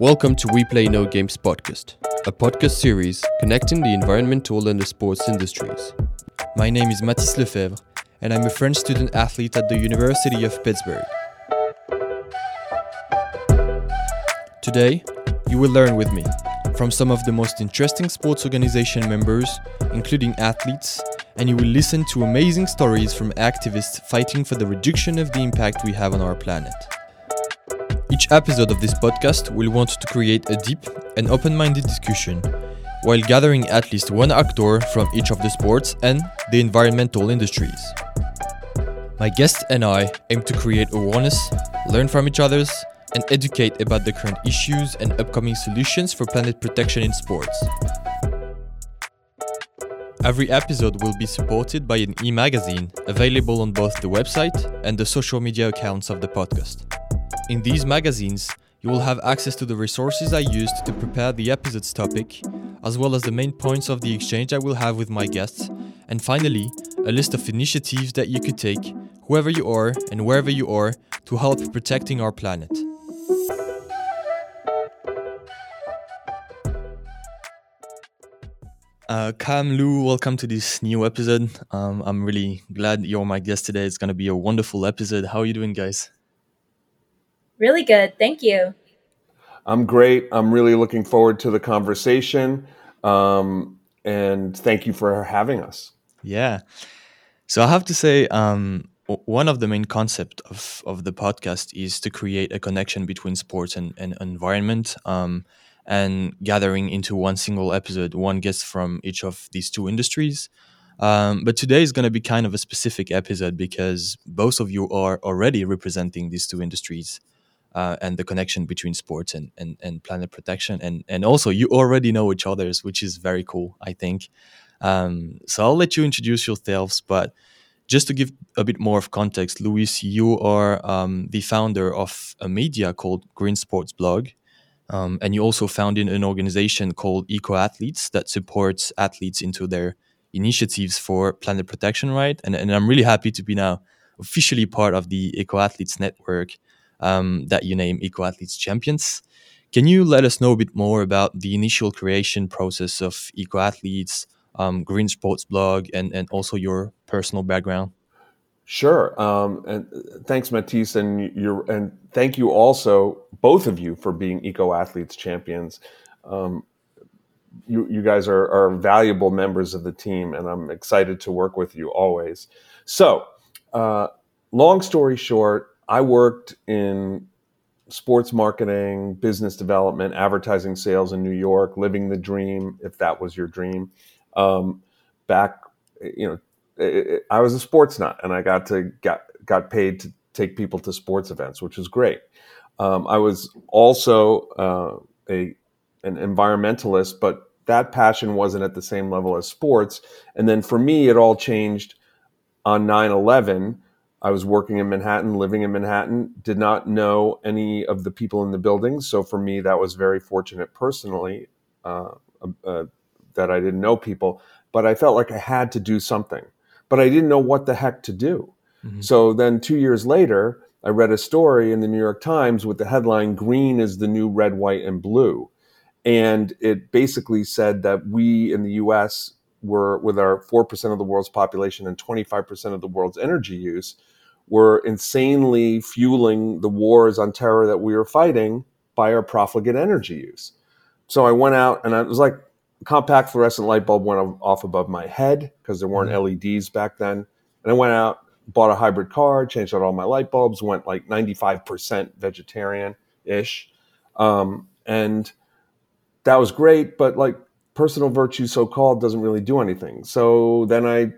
Welcome to We Play No Games podcast, a podcast series connecting the environmental and the sports industries. My name is Mathis Lefebvre, and I'm a French student athlete at the University of Pittsburgh. Today, you will learn with me from some of the most interesting sports organization members, including athletes, and you will listen to amazing stories from activists fighting for the reduction of the impact we have on our planet. Each episode of this podcast will want to create a deep and open minded discussion while gathering at least one actor from each of the sports and the environmental industries. My guest and I aim to create awareness, learn from each other's, and educate about the current issues and upcoming solutions for planet protection in sports. Every episode will be supported by an e magazine available on both the website and the social media accounts of the podcast. In these magazines, you will have access to the resources I used to prepare the episode's topic, as well as the main points of the exchange I will have with my guests, and finally, a list of initiatives that you could take, whoever you are and wherever you are, to help protecting our planet. Uh, Cam Lew, welcome to this new episode. Um, I'm really glad you're my guest today. It's going to be a wonderful episode. How are you doing, guys? Really good. Thank you. I'm great. I'm really looking forward to the conversation. Um, and thank you for having us. Yeah. So I have to say, um, one of the main concept of, of the podcast is to create a connection between sports and, and environment um, and gathering into one single episode, one guest from each of these two industries. Um, but today is going to be kind of a specific episode because both of you are already representing these two industries uh, and the connection between sports and, and, and planet protection. And, and also, you already know each other's, which is very cool, I think. Um, so I'll let you introduce yourselves, but just to give a bit more of context, Lewis, you are um, the founder of a media called Green Sports Blog. Um, and you also founded an organization called Eco Athletes that supports athletes into their initiatives for planet protection, right? And, and I'm really happy to be now officially part of the Eco Athletes Network um, that you name Eco Athletes Champions. Can you let us know a bit more about the initial creation process of Eco Athletes, um, Green Sports Blog, and, and also your personal background? Sure. Um, and thanks, Mathis, and you and thank you also, both of you, for being Eco Athletes Champions. Um, you, you guys are, are valuable members of the team, and I'm excited to work with you always. So, uh, long story short, I worked in sports marketing, business development, advertising sales in New York, living the dream, if that was your dream. Um, back, you know, it, it, I was a sports nut and I got to got got paid to take people to sports events, which was great. Um, I was also uh, a an environmentalist, but that passion wasn't at the same level as sports. And then for me, it all changed on 9 11 I was working in Manhattan, living in Manhattan, did not know any of the people in the buildings. So for me, that was very fortunate personally uh, uh, that I didn't know people. But I felt like I had to do something, but I didn't know what the heck to do. Mm-hmm. So then two years later, I read a story in the New York Times with the headline Green is the new red, white, and blue. And it basically said that we in the US were, with our 4% of the world's population and 25% of the world's energy use, were insanely fueling the wars on terror that we were fighting by our profligate energy use. So I went out and I was like, compact fluorescent light bulb went off above my head because there weren't mm-hmm. LEDs back then. And I went out, bought a hybrid car, changed out all my light bulbs, went like 95% vegetarian ish. Um, and that was great, but like personal virtue, so called, doesn't really do anything. So then I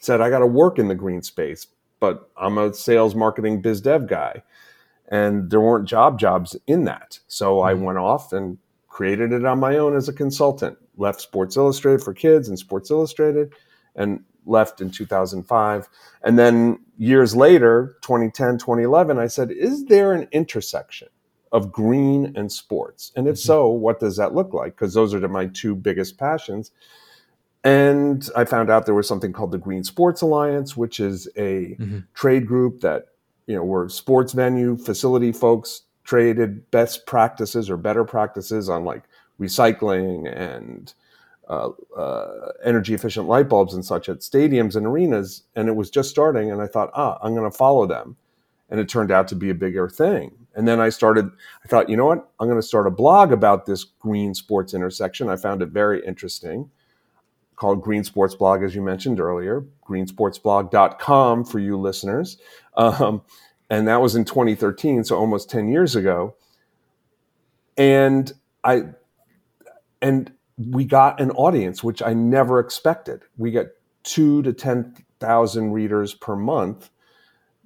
said, I got to work in the green space but I'm a sales marketing biz dev guy. And there weren't job jobs in that. So I mm-hmm. went off and created it on my own as a consultant. Left Sports Illustrated for kids and Sports Illustrated and left in 2005. And then years later, 2010, 2011, I said, Is there an intersection of green and sports? And if mm-hmm. so, what does that look like? Because those are my two biggest passions. And I found out there was something called the Green Sports Alliance, which is a mm-hmm. trade group that, you know, we're sports venue facility folks traded best practices or better practices on like recycling and uh, uh, energy efficient light bulbs and such at stadiums and arenas, and it was just starting. And I thought, ah, I'm going to follow them, and it turned out to be a bigger thing. And then I started. I thought, you know what? I'm going to start a blog about this green sports intersection. I found it very interesting, called Green Sports Blog, as you mentioned earlier, greensportsblog.com for you listeners. Um, and that was in 2013, so almost 10 years ago. And I and we got an audience which I never expected. We got two to ten thousand readers per month,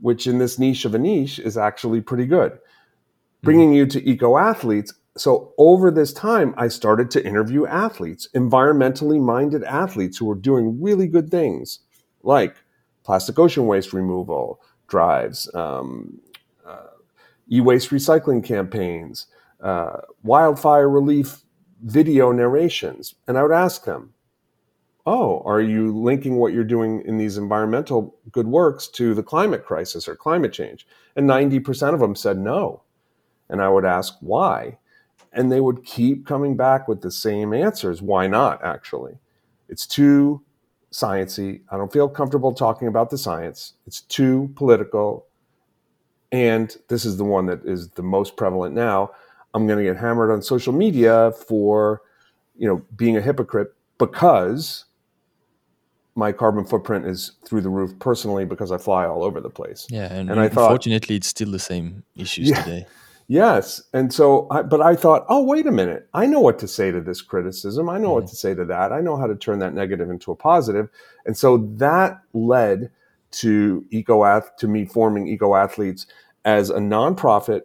which in this niche of a niche is actually pretty good. Mm-hmm. Bringing you to eco athletes. So over this time, I started to interview athletes, environmentally minded athletes who were doing really good things, like plastic ocean waste removal drives, um, uh, e-waste recycling campaigns, uh, wildfire relief video narrations. And I would ask them, Oh, are you linking what you're doing in these environmental good works to the climate crisis or climate change? And 90% of them said no. And I would ask why. And they would keep coming back with the same answers. Why not, actually? It's too sciency. I don't feel comfortable talking about the science. It's too political. And this is the one that is the most prevalent now. I'm going to get hammered on social media for, you know, being a hypocrite because my carbon footprint is through the roof personally because I fly all over the place. Yeah, and, and I thought, unfortunately, it's still the same issues yeah, today. Yes, and so, I, but I thought, oh, wait a minute, I know what to say to this criticism. I know mm-hmm. what to say to that. I know how to turn that negative into a positive, and so that led to EcoAth, to me forming EcoAthletes as a nonprofit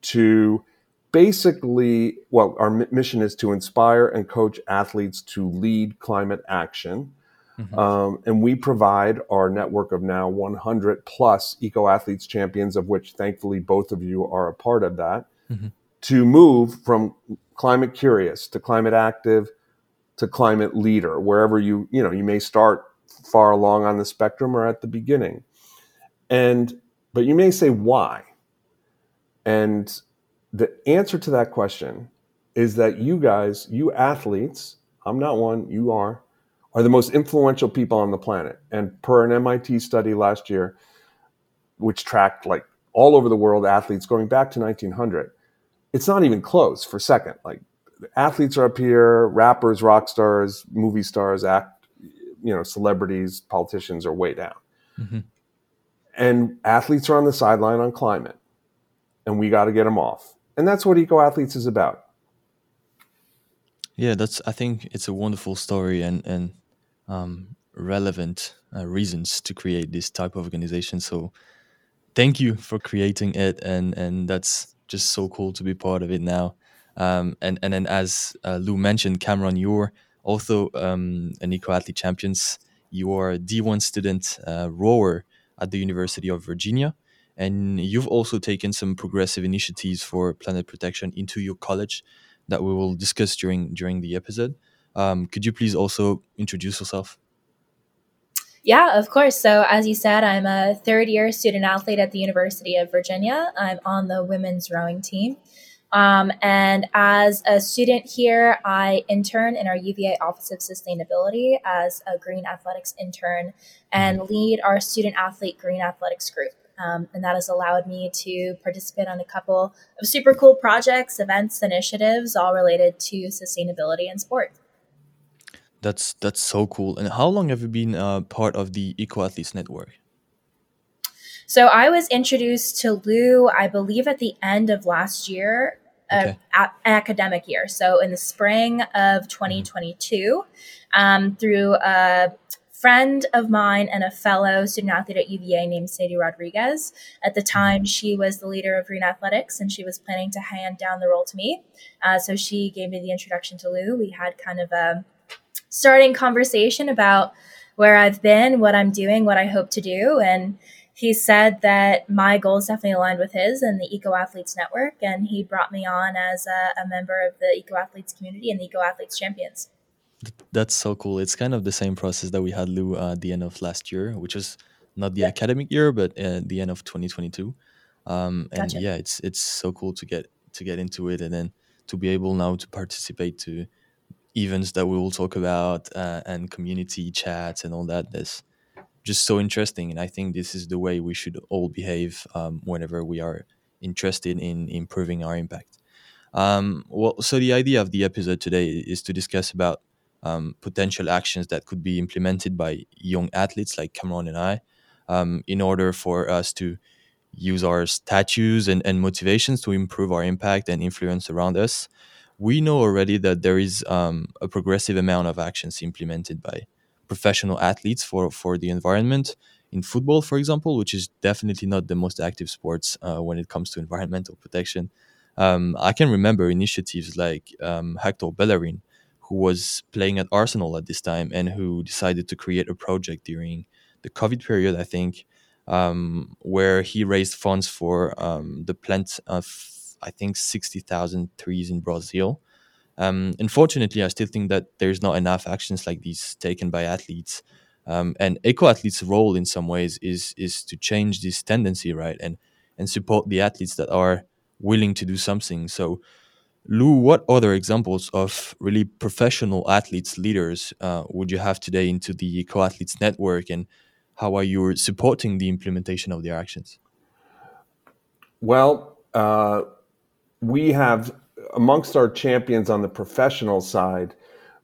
to basically, well, our mission is to inspire and coach athletes to lead climate action. Mm-hmm. Um, and we provide our network of now 100 plus eco athletes champions, of which thankfully both of you are a part of that, mm-hmm. to move from climate curious to climate active to climate leader, wherever you, you know, you may start far along on the spectrum or at the beginning. And, but you may say, why? And the answer to that question is that you guys, you athletes, I'm not one, you are, are the most influential people on the planet. And per an MIT study last year, which tracked like all over the world athletes going back to 1900, it's not even close for second. Like athletes are up here, rappers, rock stars, movie stars, act, you know, celebrities, politicians are way down. Mm-hmm. And athletes are on the sideline on climate, and we got to get them off and that's what eco athletes is about yeah that's i think it's a wonderful story and and um, relevant uh, reasons to create this type of organization. So thank you for creating it and and that's just so cool to be part of it now. Um, and and then as uh, lew mentioned cameron you're also um, an eco athlete champions. You are a d1 student uh, rower at the university of virginia and you've also taken some progressive initiatives for planet protection into your college that we will discuss during during the episode. Um, could you please also introduce yourself? Yeah, of course. So, as you said, I'm a third year student athlete at the University of Virginia. I'm on the women's rowing team. Um, and as a student here, I intern in our UVA Office of Sustainability as a green athletics intern and mm-hmm. lead our student athlete green athletics group. Um, and that has allowed me to participate on a couple of super cool projects, events, initiatives, all related to sustainability and sport. That's that's so cool. And how long have you been uh, part of the EcoAthletes Network? So I was introduced to Lew, I believe, at the end of last year, uh, okay. academic year. So in the spring of 2022, um, through a friend of mine and a fellow student athlete at UVA named Sadie Rodriguez. At the mm-hmm. time, she was the leader of Green Athletics and she was planning to hand down the role to me. Uh, so she gave me the introduction to Lew. We had kind of a starting conversation about where I've been, what I'm doing, what I hope to do. And he said that my goals definitely aligned with his and the Eco Athletes Network. And he brought me on as a, a member of the Eco Athletes community and the Eco Athletes Champions. That's so cool. It's kind of the same process that we had Lew uh, at the end of last year, which was not the academic year, but uh, the end of 2022. Um, and gotcha. yeah, it's it's so cool to get to get into it and then to be able now to participate to events that we will talk about uh, and community chats and all that. That's just so interesting, and I think this is the way we should all behave um, whenever we are interested in improving our impact. Um, well, so the idea of the episode today is to discuss about um, potential actions that could be implemented by young athletes like Cameron and I um, in order for us to use our statues and, and motivations to improve our impact and influence around us. We know already that there is um, a progressive amount of actions implemented by professional athletes for, for the environment. In football, for example, which is definitely not the most active sports uh, when it comes to environmental protection, um, I can remember initiatives like um, Hector Bellerin, who was playing at Arsenal at this time and who decided to create a project during the COVID period, I think, um, where he raised funds for um, the plant of, I think, 60,000 trees in Brazil. Um, unfortunately, I still think that there's not enough actions like these taken by athletes. Um, and eco athletes' role in some ways is is to change this tendency, right? And and support the athletes that are willing to do something. So Lew, what other examples of really professional athletes, leaders, uh, would you have today into the Eco Athletes Network, and how are you supporting the implementation of their actions? Well, uh, we have amongst our champions on the professional side,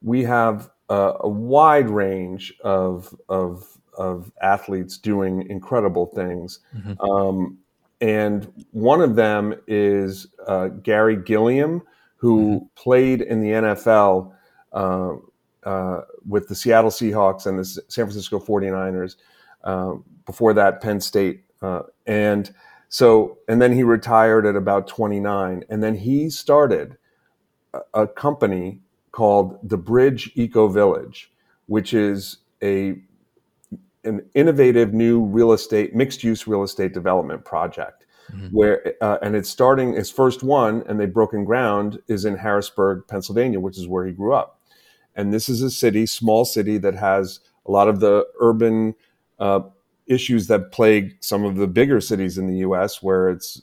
we have uh, a wide range of, of, of athletes doing incredible things. Mm-hmm. Um, and one of them is uh, Garry Gilliam, who mm-hmm. played in the NFL uh, uh, with the Seattle Seahawks and the San Francisco 49ers. Um, before that, Penn State. Uh, and so, and then he retired at about 29. And then he started a, a company called the Bridge Eco Village, which is a an innovative new real estate, mixed use real estate development project. Mm-hmm. Where uh, and it's starting its first one, and they've broken ground is in Harrisburg, Pennsylvania, which is where he grew up. And this is a city, small city that has a lot of the urban uh, issues that plague some of the bigger cities in the U.S., where it's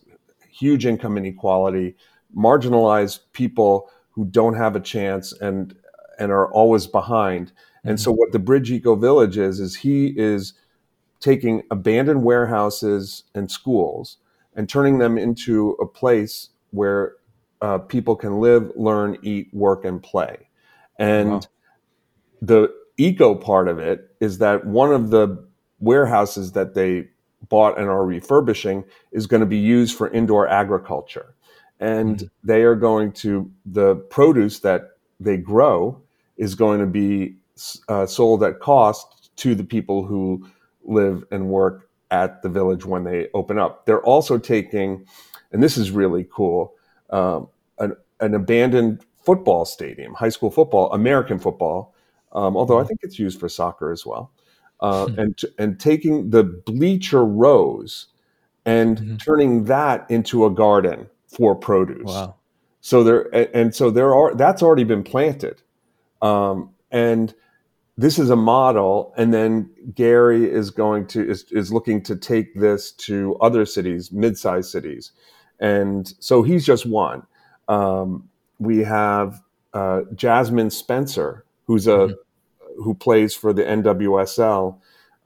huge income inequality, marginalized people who don't have a chance and and are always behind. And so, mm-hmm. what the Bridge Eco Village is, is he is taking abandoned warehouses and schools and turning them into a place where uh, people can live, learn, eat, work, and play. And wow. the eco part of it is that one of the warehouses that they bought and are refurbishing is going to be used for indoor agriculture. And mm-hmm. they are going to, the produce that they grow is going to be uh, sold at cost to the people who live and work at the village when they open up. They're also taking, and this is really cool, um, an, an, abandoned football stadium, high school football, American football, um, although I mm-hmm. think it's used for soccer as well, uh, hmm. and and taking the bleacher rows and mm-hmm. turning that into a garden for produce. Wow. So there and so there are that's already been planted, um, and this is a model and then garry is going to is, is looking to take this to other cities mid-sized cities and so he's just one um, we have uh, jasmyne spencer who's a mm-hmm. Who plays for the nwsl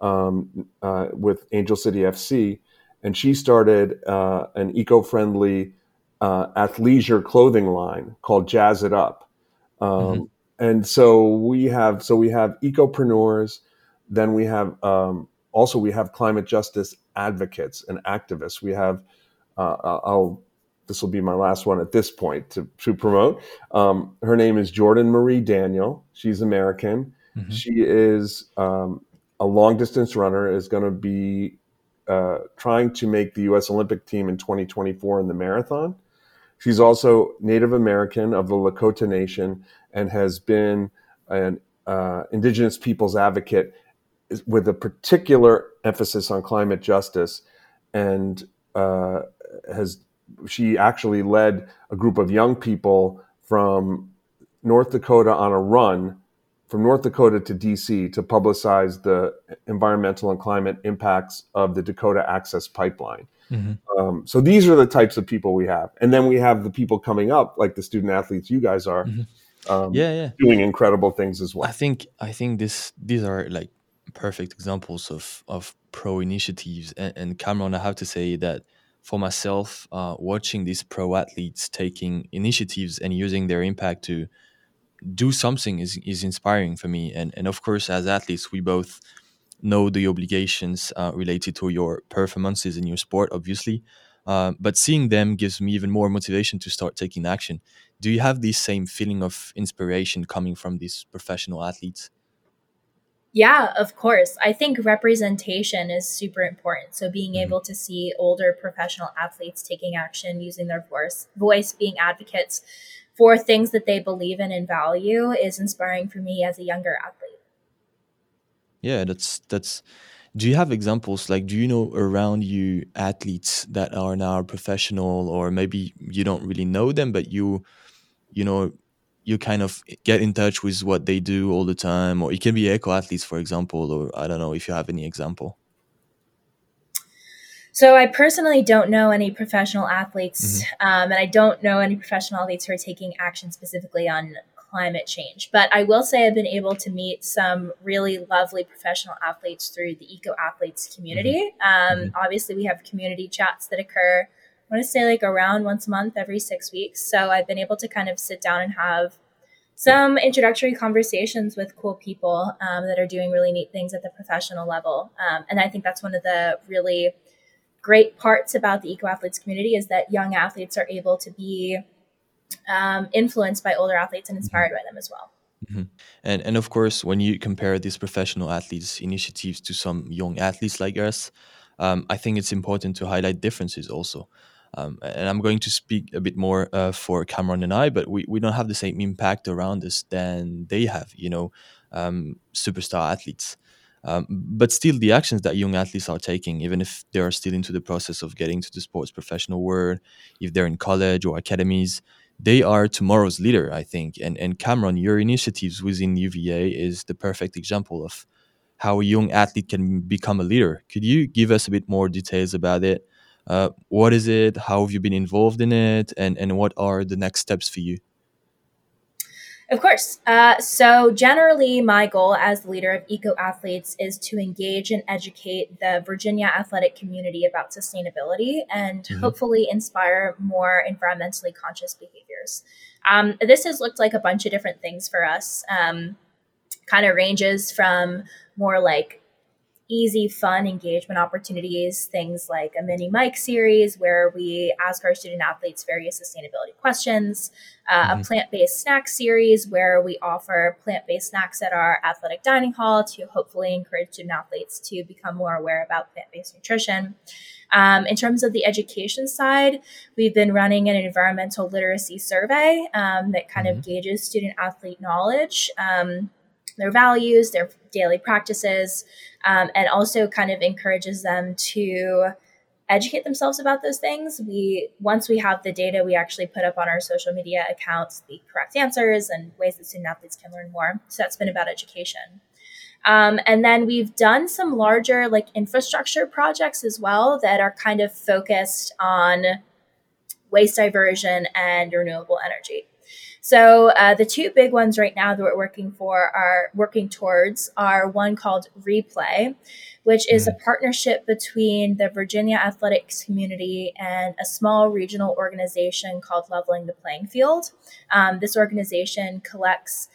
um, uh, with angel city fc and she started uh, an eco-friendly uh, athleisure clothing line called jazz it up. Um, mm-hmm. and so we have so we have ecopreneurs then we have um, also we have climate justice advocates and activists. We have uh, i'll this will be my last one at this point to, to promote. Um, her name is jordan marie daniel. She's american mm-hmm. she is um, a long distance runner is going to be uh, trying to make the us olympic team in 2024 in the marathon she's also native american of the lakota nation and has been an uh, indigenous peoples advocate with a particular emphasis on climate justice and uh, has she actually led a group of young people from North Dakota on a run from North Dakota to DC to publicize the environmental and climate impacts of the Dakota Access Pipeline. Mm-hmm. Um, so these are the types of people we have, and then we have the people coming up, like the student athletes you guys are, mm-hmm. um, yeah, yeah, doing incredible things as well. I think I think this these are like perfect examples of of pro initiatives, and, and Cameron, I have to say that for myself, uh, watching these pro athletes taking initiatives and using their impact to do something is, is inspiring for me. And, and of course, as athletes, we both know the obligations uh, related to your performances in your sport, obviously. Uh, but seeing them gives me even more motivation to start taking action. Do you have this same feeling of inspiration coming from these professional athletes? Yeah, of course. I think representation is super important. So being mm-hmm. able to see older professional athletes taking action, using their voice, voice being advocates for things that they believe in and value is inspiring for me as a younger athlete. Yeah, that's that's do you have examples like do you know around you athletes that are now professional or maybe you don't really know them but you you know you kind of get in touch with what they do all the time or it can be eco athletes for example or i don't know if you have any example so I personally don't know any professional athletes, mm-hmm. um, and I don't know any professional athletes who are taking action specifically on climate change. But I will say I've been able to meet some really lovely professional athletes through the Eco Athletes community. Mm-hmm. Um, mm-hmm. Obviously, we have community chats that occur. I want to say like around once a month, every six weeks. So I've been able to kind of sit down and have some introductory conversations with cool people um, that are doing really neat things at the professional level. Um, and I think that's one of the really great parts about the eco athletes community is that young athletes are able to be um, influenced by older athletes and mm-hmm. inspired by them as well. Mm-hmm. And and of course, when you compare these professional athletes' initiatives to some young athletes like us, um, I think it's important to highlight differences also. Um, and I'm going to speak a bit more uh, for Cameron and I, but we, we don't have the same impact around us than they have, you know, um, superstar athletes. Um, but still, the actions that young athletes are taking, even if they are still into the process of getting to the sports professional world, if they're in college or academies, they are tomorrow's leader, I think. And and Cameron, your initiatives within UVA is the perfect example of how a young athlete can become a leader. Could you give us a bit more details about it? Uh, what is it? How have you been involved in it? And and what are the next steps for you? Of course. Uh, so, generally, my goal as the leader of Eco Athletes is to engage and educate the Virginia athletic community about sustainability and mm-hmm. hopefully inspire more environmentally conscious behaviors. Um, this has looked like a bunch of different things for us. Um, kind of ranges from more like easy, fun engagement opportunities, things like a mini mic series where we ask our student athletes various sustainability questions, uh, mm-hmm. a plant based snack series where we offer plant based snacks at our athletic dining hall to hopefully encourage student athletes to become more aware about plant based nutrition. Um, in terms of the education side, we've been running an environmental literacy survey um, that kind mm-hmm. of gauges student athlete knowledge. Um, their values, their daily practices, um, and also kind of encourages them to educate themselves about those things. We once we have the data, we actually put up on our social media accounts the correct answers and ways that student athletes can learn more. So that's been about education. Um, and then we've done some larger like infrastructure projects as well that are kind of focused on waste diversion and renewable energy. So uh, the two big ones right now that we're working for are working towards are one called Replay, which is a mm. partnership between the Virginia athletics community and a small regional organization called Leveling the Playing Field. Um, this organization collects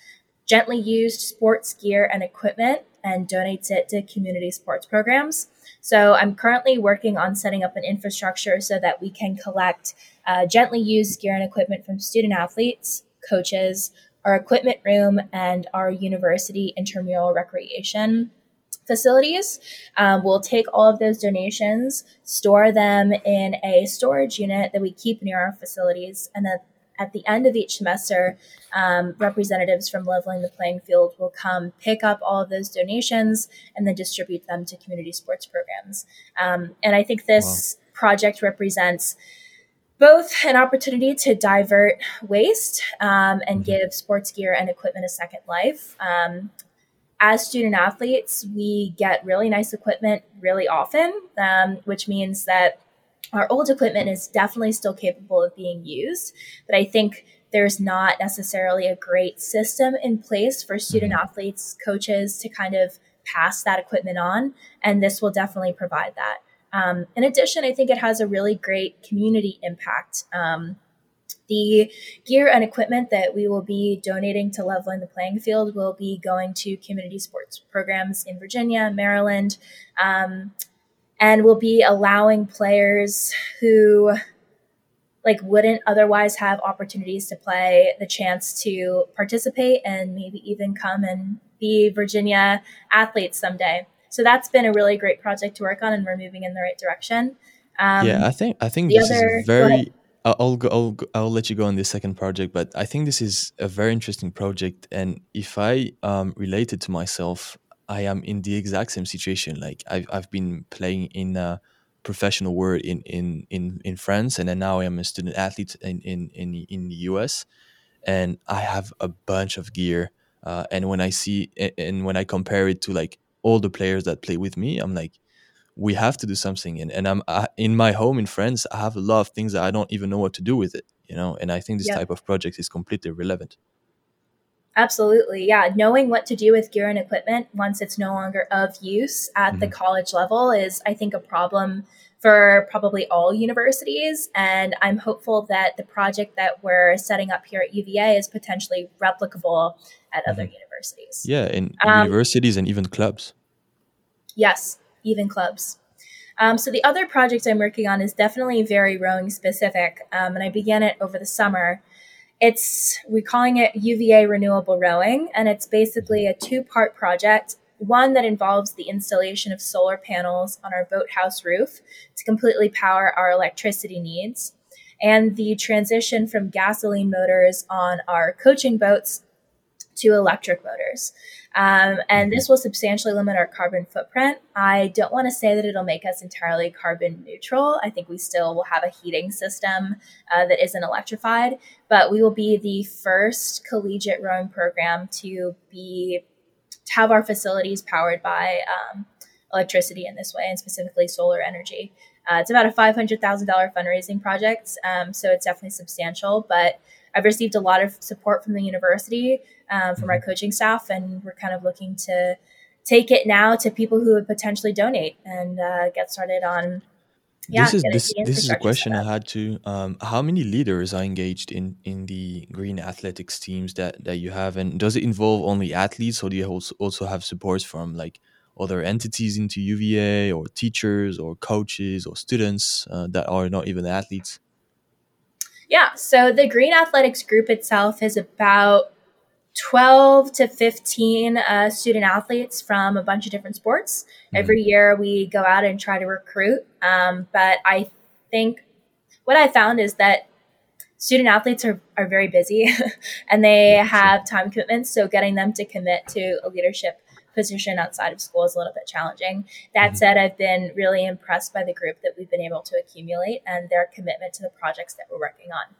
gently used sports gear and equipment and donates it to community sports programs. So I'm currently working on setting up an infrastructure so that we can collect uh, gently used gear and equipment from student athletes, coaches, our equipment room, and our university intramural recreation facilities. Um, we'll take all of those donations, store them in a storage unit that we keep near our facilities, and then at the end of each semester, um, representatives from Leveling the Playing Field will come pick up all of those donations and then distribute them to community sports programs. Um, and I think this wow. project represents both an opportunity to divert waste um, and mm-hmm. give sports gear and equipment a second life. Um, as student athletes, we get really nice equipment really often, um, which means that our old equipment is definitely still capable of being used, but I think there's not necessarily a great system in place for student mm-hmm. athletes, coaches to kind of pass that equipment on. And this will definitely provide that. Um, in addition, I think it has a really great community impact. Um, the gear and equipment that we will be donating to Leveling the Playing Field will be going to community sports programs in Virginia, Maryland, um, and will be allowing players who like wouldn't otherwise have opportunities to play the chance to participate and maybe even come and be Virginia athletes someday. So that's been a really great project to work on, and we're moving in the right direction. Um, yeah, I think I think this other, is very. I'll go, I'll I'll let you go on this second project, but I think this is a very interesting project. And if I um, relate it to myself, I am in the exact same situation. Like I've I've been playing in a professional world in in in in France, and then now I am a student athlete in in in, in the US, and I have a bunch of gear. Uh, and when I see and when I compare it to like all the players that play with me, I'm like, we have to do something. And and I'm I, in my home in France. I have a lot of things that I don't even know what to do with it. You know, and I think this type of project is completely relevant. Absolutely. Yeah. Knowing what to do with gear and equipment once it's no longer of use at mm-hmm. the college level is, I think, a problem for probably all universities. And I'm hopeful that the project that we're setting up here at UVA is potentially replicable at mm-hmm. other universities. Yeah. In, in um, universities and even clubs. Yes. Even clubs. Um, so the other project I'm working on is definitely very rowing specific. Um, and I began it over the summer. It's we're calling it UVA Renewable Rowing, and it's basically a two-part project. One that involves the installation of solar panels on our boathouse roof to completely power our electricity needs, and the transition from gasoline motors on our coaching boats to electric motors. Um, and this will substantially limit our carbon footprint. I don't want to say that it'll make us entirely carbon neutral. I think we still will have a heating system uh, that isn't electrified, but we will be the first collegiate rowing program to be to have our facilities powered by um, electricity in this way, and specifically solar energy. Uh, it's about a $500,000 fundraising project, um, so it's definitely substantial, but I've received a lot of support from the university, um, from our mm-hmm. coaching staff, and we're kind of looking to take it now to people who would potentially donate and uh, get started on. Yeah, this is this, this is a question I had to. Um, how many leaders are engaged in in the green athletics teams that that you have, and does it involve only athletes, or do you also also have supports from like other entities into UVA, or teachers, or coaches, or students uh, that are not even athletes? Yeah, so the Green Athletics group itself is about 12 to 15 uh, student athletes from a bunch of different sports. Mm-hmm. Every year we go out and try to recruit. Um, but I think what I found is that student athletes are, are very busy and they have time commitments. So getting them to commit to a leadership position outside of school is a little bit challenging. That mm-hmm. said, I've been really impressed by the group that we've been able to accumulate and their commitment to the projects that we're working on.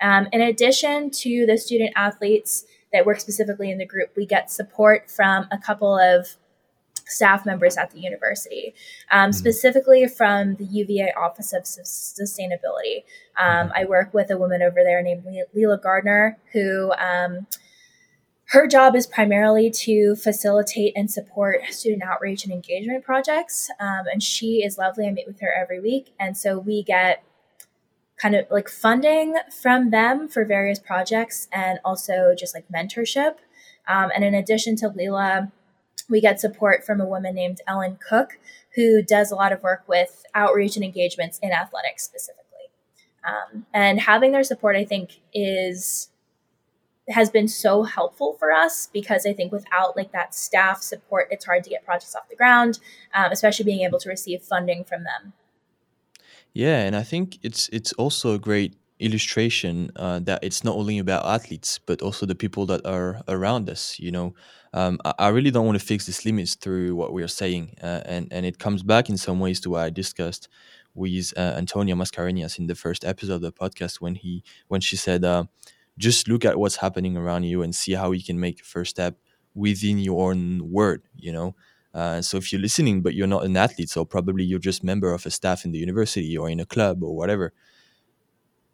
Um, in addition to the student athletes that work specifically in the group, we get support from a couple of staff members at the university, um, mm-hmm. specifically from the UVA Office of Sustainability. Um, mm-hmm. I work with a woman over there named Leela Gardner, who um, her job is primarily to facilitate and support student outreach and engagement projects. Um, and she is lovely. I meet with her every week. And so we get kind of like funding from them for various projects and also just like mentorship. Um, and in addition to Leela, we get support from a woman named Ellen Cook, who does a lot of work with outreach and engagements in athletics specifically. Um, and having their support, I think, is has been so helpful for us because I think without like that staff support, it's hard to get projects off the ground, um, especially being able to receive funding from them. Yeah, and I think it's it's also a great illustration uh, that it's not only about athletes but also the people that are around us. You know, um, I, I, really don't want to fix these limits through what we are saying, uh, and and it comes back in some ways to what I discussed with uh, Antonia Mascarenhas in the first episode of the podcast when he when she said uh, just look at what's happening around you and see how you can make a first step within your own word you know Uh, so if you're listening, but you're not an athlete, so probably you're just member of a staff in the university or in a club or whatever.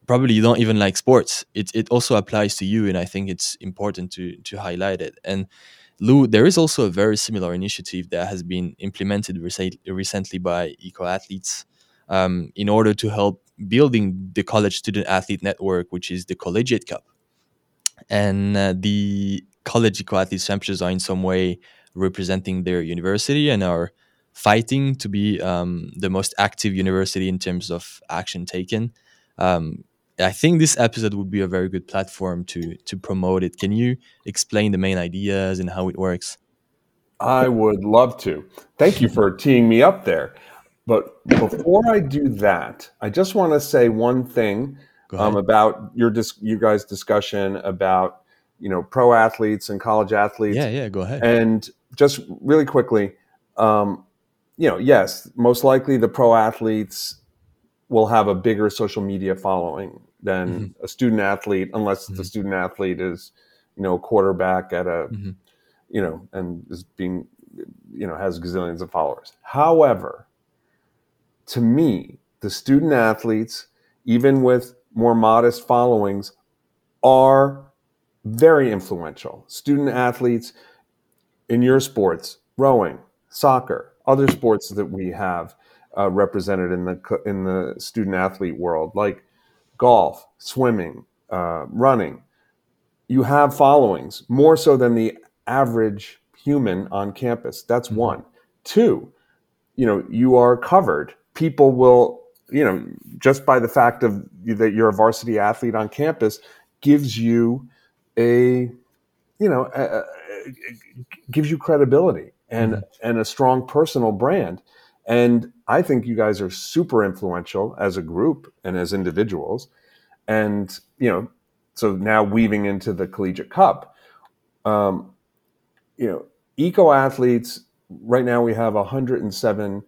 Probably you don't even like sports. It it also applies to you, and I think it's important to to highlight it. And Lew, there is also a very similar initiative that has been implemented recently by Eco Athletes um, in order to help building the college student athlete network, which is the Collegiate Cup. And uh, the college Eco Athletes champions are in some way representing their university and are fighting to be um, the most active university in terms of action taken. Um, I think this episode would be a very good platform to to promote it. Can you explain the main ideas and how it works? I would love to. Thank you for teeing me up there. But before I do that, I just want to say one thing um, about your dis- you guys' discussion about you know pro athletes and college athletes. Yeah, yeah, go ahead. And just really quickly, um, you know, yes, most likely the pro athletes will have a bigger social media following than mm-hmm. a student athlete, unless mm-hmm. the student athlete is, you know, a quarterback at a, mm-hmm. you know, and is being, you know, has gazillions of followers. However, to me, the student athletes, even with more modest followings, are very influential. Student athletes in your sports, rowing, soccer, other sports that we have uh, represented in the in the student athlete world, like golf, swimming, uh, running, you have followings more so than the average human on campus. That's mm-hmm. one. Two, you know, you are covered. People will, you know, just by the fact of that you're a varsity athlete on campus gives you a, you know, a, a, gives you credibility and mm-hmm. and a strong personal brand. And I think you guys are super influential as a group and as individuals. And, you know, so now weaving into the collegiate cup, um, you know, eco athletes, right now we have 107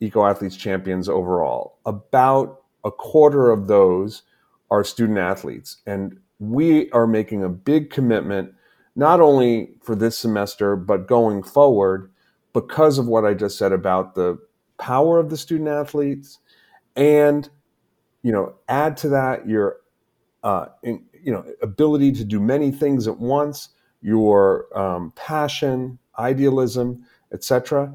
eco athletes champions overall. About a quarter of those are student athletes. And we are making a big commitment, not only for this semester, but going forward because of what I just said about the power of the student athletes and you know add to that your uh, in, you know ability to do many things at once your um, passion idealism etc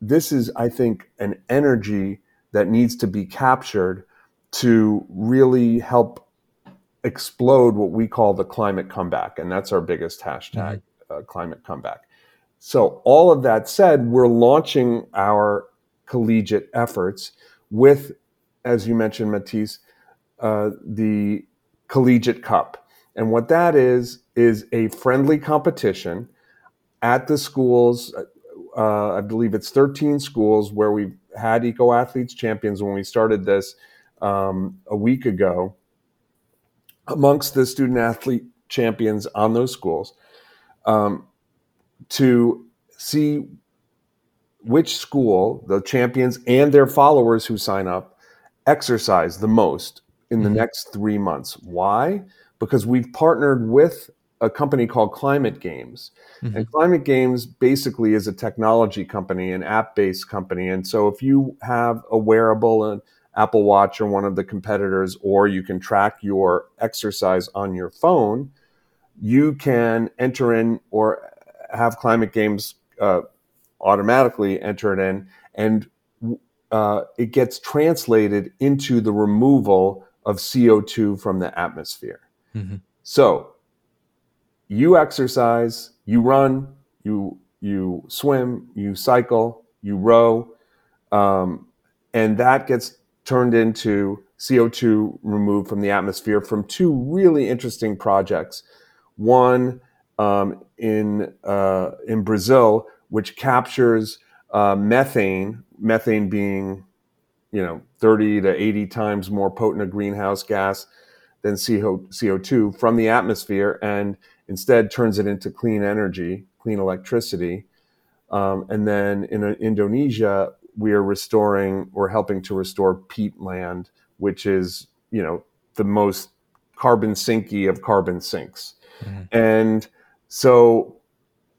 this is i think an energy that needs to be captured to really help explode what we call the climate comeback and that's our biggest hashtag mm-hmm. uh, climate comeback so all of that said we're launching our collegiate efforts with, as you mentioned, Mathis, uh, the Collegiate Cup. And what that is, is a friendly competition at the schools. Uh, I believe it's 13 schools where we've had Eco Athletes Champions when we started this um, a week ago. Amongst the student athlete champions on those schools, um, to see which school the champions and their followers who sign up exercise the most in the mm-hmm. next three months. Why? Because we've partnered with a company called Climate Games. Mm-hmm. And Climate Games basically is a technology company, an app based company. And so if you have a wearable, an Apple Watch or one of the competitors, or you can track your exercise on your phone, you can enter in or have Climate Games uh, automatically enter it in, and uh, it gets translated into the removal of CO2 from the atmosphere. Mm-hmm. So you exercise, you run, you you swim, you cycle, you row, um, and that gets turned into CO2 removed from the atmosphere from two really interesting projects. One um, in uh, in Brazil, which captures uh, methane, methane being, you know, 30 to 80 times more potent a greenhouse gas than CO, CO2 from the atmosphere and instead turns it into clean energy, clean electricity. Um, and then in uh, Indonesia, we are restoring or helping to restore peatland, which is, you know, the most carbon sinky of carbon sinks. Mm-hmm. And so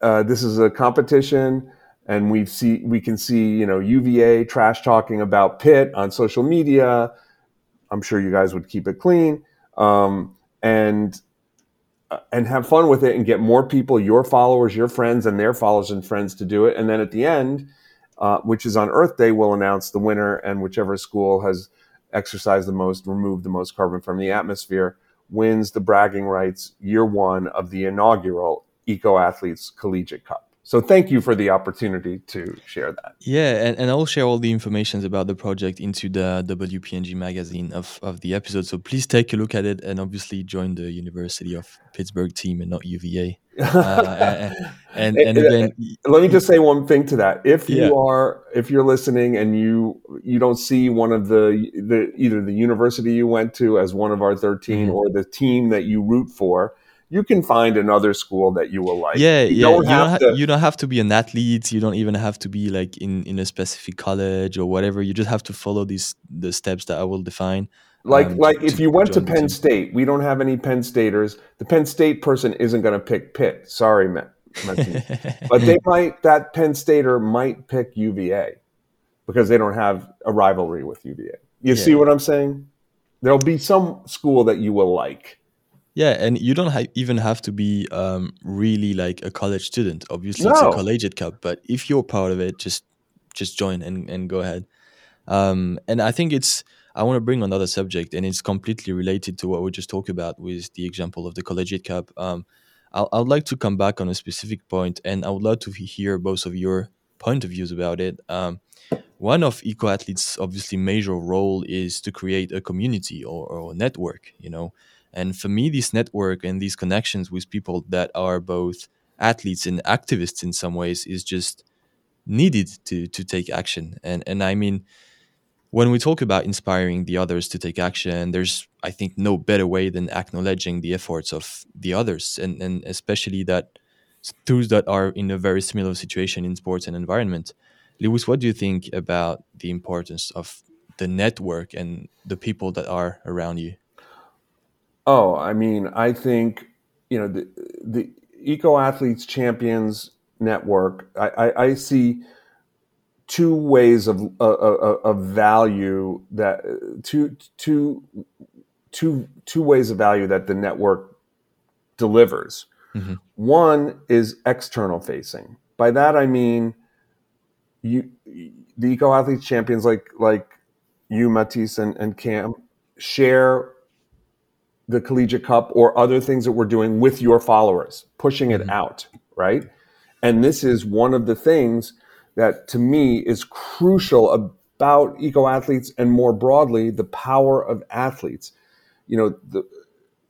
uh, this is a competition. and we see we can see you know UVA trash talking about Pitt on social media. I'm sure you guys would keep it clean um, and uh, and have fun with it and get more people, your followers, your friends, and their followers and friends to do it. And then at the end, uh, which is on Earth Day, we'll announce the winner, and whichever school has exercised the most, removed the most carbon from the atmosphere, wins the bragging rights year one of the inaugural Eco Athletes Collegiate Cup. So thank you for the opportunity to share that. Yeah, and, and I'll share all the information about the project into the WPNG magazine of, of the episode. So please take a look at it and obviously join the University of Pittsburgh team and not UVA. Uh, and, and, and again, let me just say one thing to that. If you yeah. are if you're listening and you you don't see one of the the either the university you went to as one of our 13 mm-hmm. or the team that you root for, you can find another school that you will like. Yeah, you yeah. Don't you, don't ha- to, you don't have to be an athlete. You don't even have to be like in in a specific college or whatever. You just have to follow these the steps that I will define. Like um, like if you went to Penn State, we don't have any Penn Staters. The Penn State person isn't going to pick Pitt. Sorry, Matt. but they might that Penn Stater might pick UVA because they don't have a rivalry with UVA. You yeah. see what I'm saying? There'll be some school that you will like yeah, and you don't ha- even have to be um, really like a college student. Obviously, no. it's a collegiate cup, but if you're part of it, just just join and, and go ahead. Um, and I think it's I want to bring another subject, and it's completely related to what we just talked about with the example of the collegiate cup. Um, I, I would like to come back on a specific point, and I would love to hear both of your point of views about it. Um, one of eco athletes' obviously major role is to create a community or, or a network. You know and for me, this network and these connections with people that are both athletes and activists in some ways is just needed to to take action. And and I mean, when we talk about inspiring the others to take action, there's I think no better way than acknowledging the efforts of the others, and and especially that those that are in a very similar situation in sports and environment. Lewis, what do you think about the importance of the network and the people that are around you? Oh, I mean, I think you know the the Eco Athletes Champions Network. I, I, I see two ways of uh, uh, of value that two two two two ways of value that the network delivers. Mm-hmm. One is external facing. By that I mean you the Eco Athletes Champions like like you, Mathis, and, and Cam share the collegiate cup or other things that we're doing with your followers, pushing it mm-hmm. out, right? And this is one of the things that to me is crucial about eco athletes and more broadly the power of athletes. You know, the,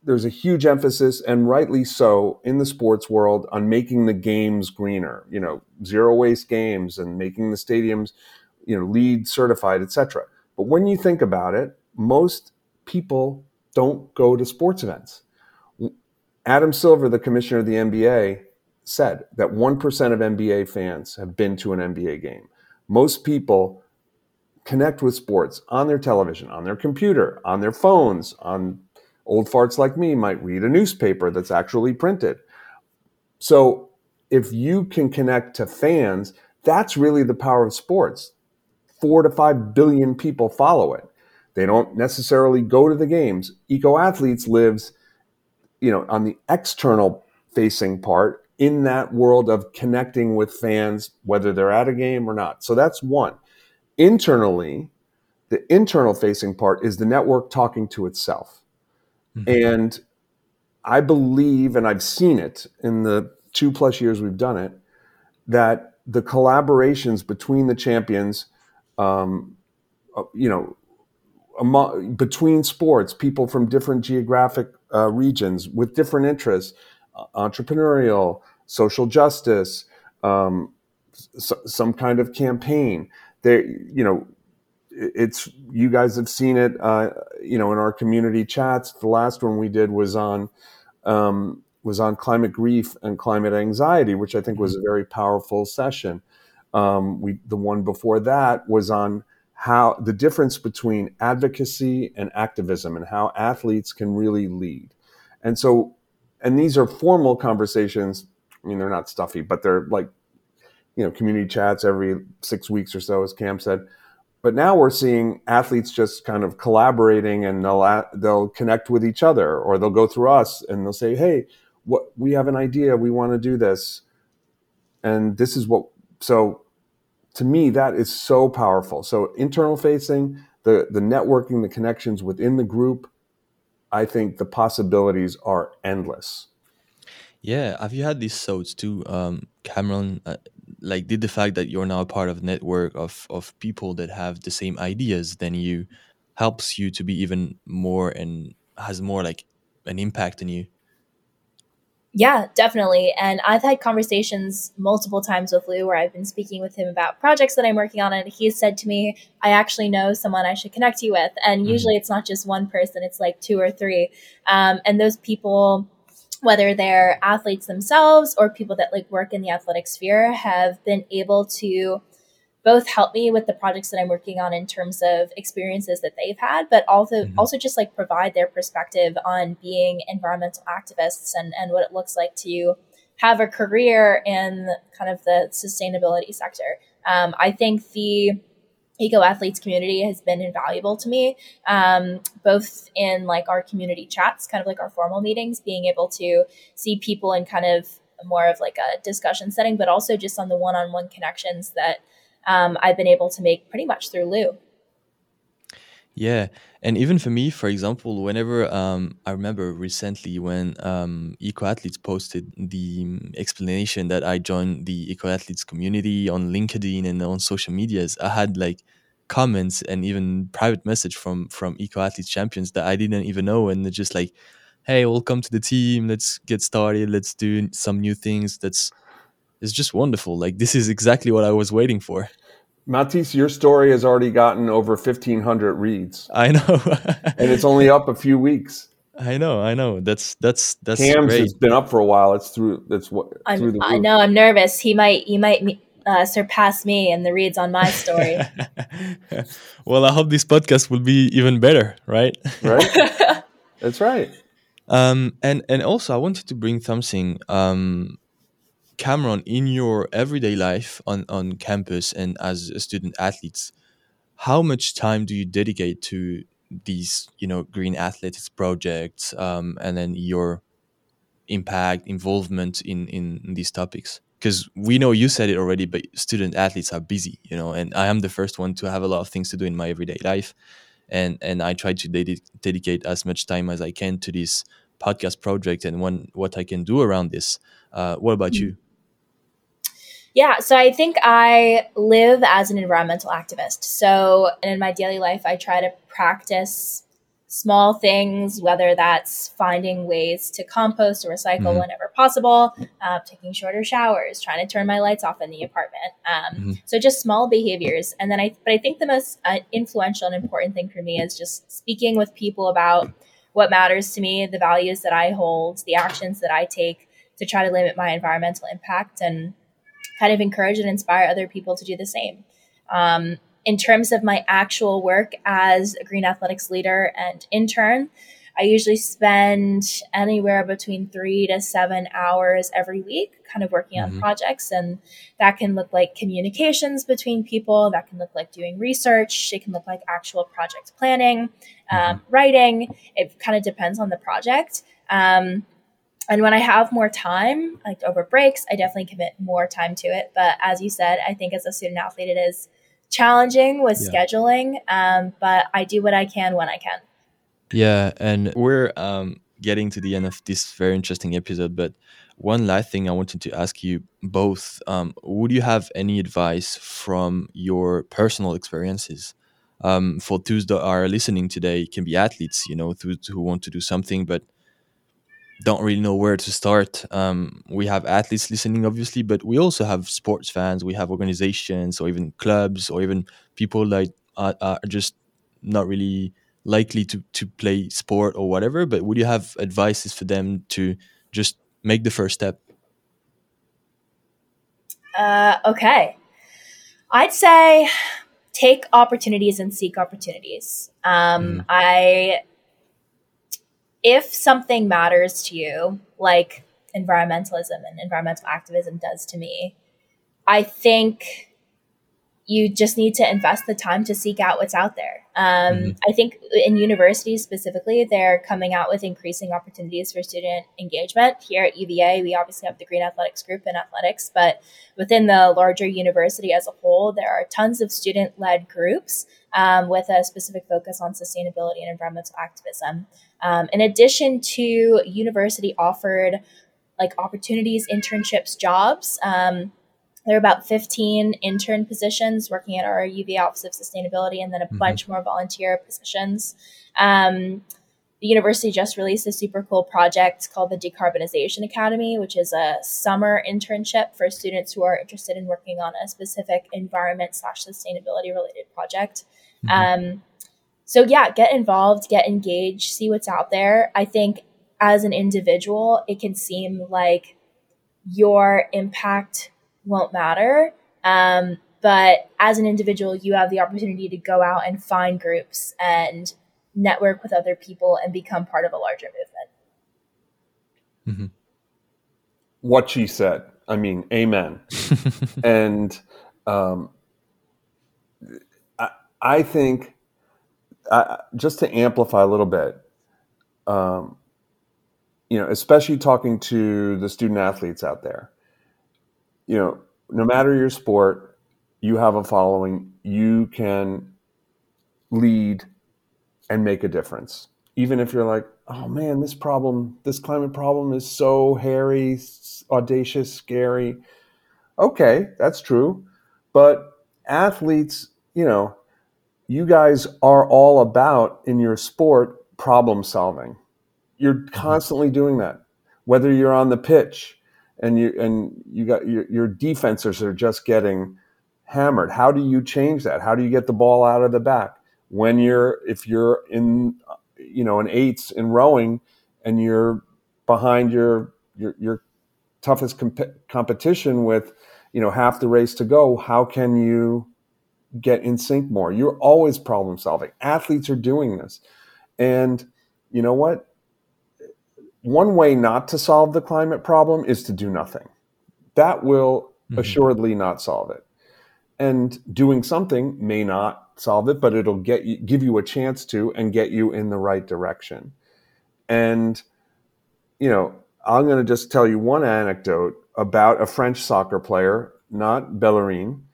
there's a huge emphasis and rightly so in the sports world on making the games greener, you know, zero waste games and making the stadiums, you know, LEED certified, etc. But when you think about it, most people don't go to sports events. Adam Silver, the commissioner of the NBA, said that 1% of NBA fans have been to an NBA game. Most people connect with sports on their television, on their computer, on their phones, on old farts like me might read a newspaper that's actually printed. So if you can connect to fans, that's really the power of sports. Four to five billion people follow it. They don't necessarily go to the games. Eco Athletes lives, you know, on the external facing part in that world of connecting with fans, whether they're at a game or not. So that's one. Internally, the internal facing part is the network talking to itself. Mm-hmm. And I believe, and I've seen it in the two plus years we've done it, that the collaborations between the champions, um, uh, you know, among, between sports, people from different geographic uh, regions with different interests, entrepreneurial, social justice, um, some kind of campaign. There, you know, it's you guys have seen it. Uh, you know, in our community chats, the last one we did was on um, was on climate grief and climate anxiety, which I think was a very powerful session. Um, we the one before that was on how the difference between advocacy and activism and how athletes can really lead. And so, and these are formal conversations. I mean, they're not stuffy, but they're like you know community chats every six weeks or so, as Cam said. But now we're seeing athletes just kind of collaborating, and they'll they'll connect with each other, or they'll go through us, and they'll say, "Hey, what we have an idea, we want to do this," and this is what. So, to me, that is so powerful. So internal facing, the the networking, the connections within the group, I think the possibilities are endless. Yeah, have you had these thoughts too, um, Cameron? Uh, like, did the fact that you're now a part of a network of of people that have the same ideas than you helps you to be even more and has more like an impact on you? Yeah, definitely. And I've had conversations multiple times with Lew where I've been speaking with him about projects that I'm working on. And he's said to me, I actually know someone I should connect you with. And mm-hmm. usually it's not just one person, it's like two or three. Um, and those people, whether they're athletes themselves or people that like work in the athletic sphere, have been able to both help me with the projects that I'm working on in terms of experiences that they've had, but also mm-hmm. also just like provide their perspective on being environmental activists and, and what it looks like to have a career in kind of the sustainability sector. Um, I think the eco athletes community has been invaluable to me um, both in like our community chats kind of like our formal meetings being able to see people in kind of more of like a discussion setting but also just on the one-on-one connections that um, I've been able to make pretty much through Lew. Yeah, and even for me, for example, whenever um, I remember recently when um, Eco Athletes posted the explanation that I joined the Eco Athletes community on LinkedIn and on social medias, I had like comments and even private message from from Eco Athletes champions that I didn't even know, and they're just like, "Hey, welcome to the team. Let's get started. Let's do some new things." That's it's just wonderful. Like this is exactly what I was waiting for. Mathis, your story has already gotten over 1,500 reads. I know. and it's only up a few weeks. I know, I know. That's that's that's Cam's great. has been up for a while. It's through. That's what. Through the I know. I'm nervous. He might. He might uh, surpass me in the reads on my story. well, I hope this podcast will be even better. Right. Right. that's right. Um, and and also, I wanted to bring something. Um, Cameron, in your everyday life on, on campus and as a student athletes, how much time do you dedicate to these, you know, green athletics projects, um, and then your impact, involvement in in, these topics? Because we know you said it already, but student athletes are busy, you know, and I am the first one to have a lot of things to do in my everyday life, and and I try to ded- dedicate as much time as I can to this podcast project and when what I can do around this. Uh, what about mm-hmm. you? Yeah, so I think I live as an environmental activist. So in my daily life, I try to practice small things, whether that's finding ways to compost or recycle mm-hmm. whenever possible, uh, taking shorter showers, trying to turn my lights off in the apartment. Um, mm-hmm. So just small behaviors. And then I, but I think the most uh, influential and important thing for me is just speaking with people about what matters to me, the values that I hold, the actions that I take to try to limit my environmental impact and kind of encourage and inspire other people to do the same. Um, in terms of my actual work as a green athletics leader and intern, I usually spend anywhere between three to seven hours every week, kind of working mm-hmm. on projects. And that can look like communications between people, that can look like doing research, it can look like actual project planning, um, mm-hmm. writing. It kind of depends on the project. Um, and when I have more time, like over breaks, I definitely commit more time to it. But as you said, I think as a student athlete, it is challenging with yeah. scheduling. Um, but I do what I can when I can. Yeah, and we're um, getting to the end of this very interesting episode. But one last thing I wanted to ask you both: um, Would you have any advice from your personal experiences? Um, for those that are listening today, can be athletes, you know, who want to do something but don't really know where to start. Um, we have athletes listening, obviously, but we also have sports fans. We have organizations, or even clubs, or even people that are, are just not really likely to to play sport or whatever. But would you have advices for them to just make the first step? Uh, okay, I'd say take opportunities and seek opportunities. Um, mm. I if something matters to you, like environmentalism and environmental activism does to me, I think you just need to invest the time to seek out what's out there. Um, mm-hmm. I think in universities specifically, they're coming out with increasing opportunities for student engagement. Here at UVA, we obviously have the Green Athletics Group in athletics, but within the larger university as a whole, there are tons of student led groups um, with a specific focus on sustainability and environmental activism. Um, in addition to university offered like opportunities, internships, jobs. Um, there are about 15 intern positions working at our UV Office of Sustainability and then a mm-hmm. bunch more volunteer positions. Um, the university just released a super cool project called the Decarbonization Academy, which is a summer internship for students who are interested in working on a specific environment slash sustainability related project. Mm-hmm. Um, so yeah, get involved, get engaged, see what's out there. I think as an individual, it can seem like your impact won't matter. Um, but as an individual, you have the opportunity to go out and find groups and network with other people and become part of a larger movement. Mm-hmm. What she said. I mean, amen. and um, I, think, uh, just to amplify a little bit, um, you know, especially talking to the student athletes out there, you know, no matter your sport, you have a following, you can lead and make a difference. Even if you're like, oh man, this problem, this climate problem is so hairy, audacious, scary. Okay, that's true. But athletes, you know, you guys are all about in your sport problem solving. You're mm-hmm. constantly doing that. Whether you're on the pitch, and you and you got your, your defenses are just getting hammered. How do you change that? How do you get the ball out of the back when you're if you're in you know an eights in rowing and you're behind your your, your toughest comp- competition with you know half the race to go? How can you get in sync more? You're always problem solving. Athletes are doing this, and you know what? one way not to solve the climate problem is to do nothing. That will mm-hmm. assuredly not solve it. And doing something may not solve it, but it'll get you, give you a chance to and get you in the right direction. And you know, I'm going to just tell you one anecdote about a French soccer player, not Bellerin,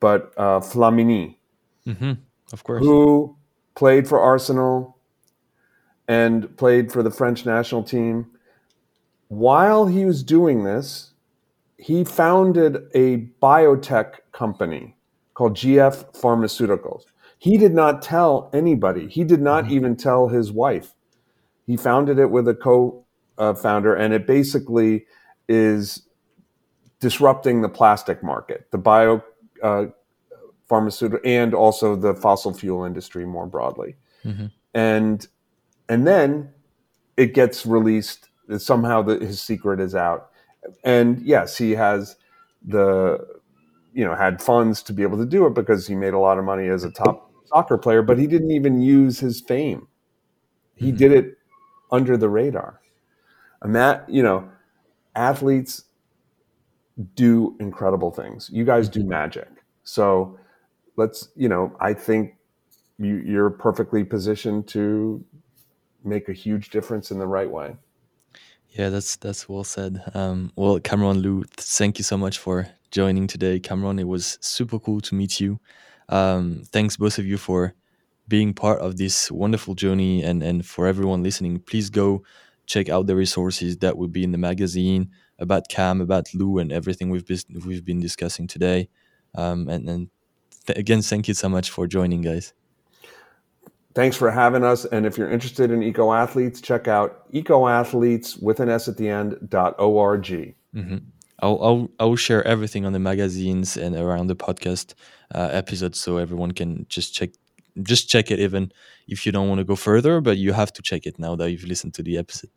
but uh, Flamini, mm-hmm. of course, who played for Arsenal, and played for the French national team. While he was doing this, he founded a biotech company called GF Pharmaceuticals. He did not tell anybody. He did not mm-hmm. even tell his wife. He founded it with a co founder, and it basically is disrupting the plastic market, the bio uh, pharmaceutical, and also the fossil fuel industry more broadly. Mm-hmm. And and then it gets released. Somehow the, his secret is out, and yes, he has the you know had funds to be able to do it because he made a lot of money as a top soccer player, but he didn't even use his fame. He mm-hmm. did it under the radar. And that, you know, athletes do incredible things. You guys do mm-hmm. magic. So let's, you know, I think you, you're perfectly positioned to make a huge difference in the right way. Yeah, that's that's well said. Um, well, Cameron Lew, thank you so much for joining today. Cameron, it was super cool to meet you. Um, thanks both of you for being part of this wonderful journey, and and for everyone listening, please go check out the resources that will be in the magazine about Cam, about Lew, and everything we've been, we've been discussing today. Um, and and th- again, thank you so much for joining, guys thanks for having us. And if you're interested in eco athletes, check out ecoathletes with an S at the end dot org. Mm-hmm. I'll, I'll I'll share everything on the magazines and around the podcast uh, episodes, so everyone can just check just check it. Even if you don't want to go further, but you have to check it now that you've listened to the episode.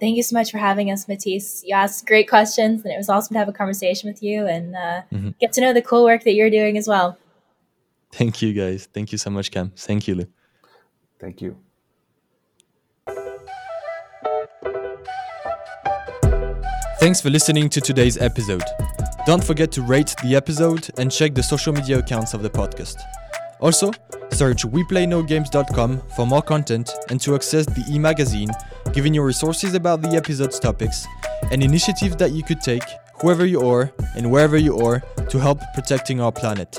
Thank you so much for having us, Mathis. You asked great questions, and it was awesome to have a conversation with you and uh, mm-hmm. get to know the cool work that you're doing as well. Thank you, guys. Thank you so much, Cam. Thank you, Lew. Thank you. Thanks for listening to today's episode. Don't forget to rate the episode and check the social media accounts of the podcast. Also, search WePlayNoGames.com for more content and to access the e-magazine, giving you resources about the episode's topics and initiatives that you could take, whoever you are and wherever you are, to help protecting our planet.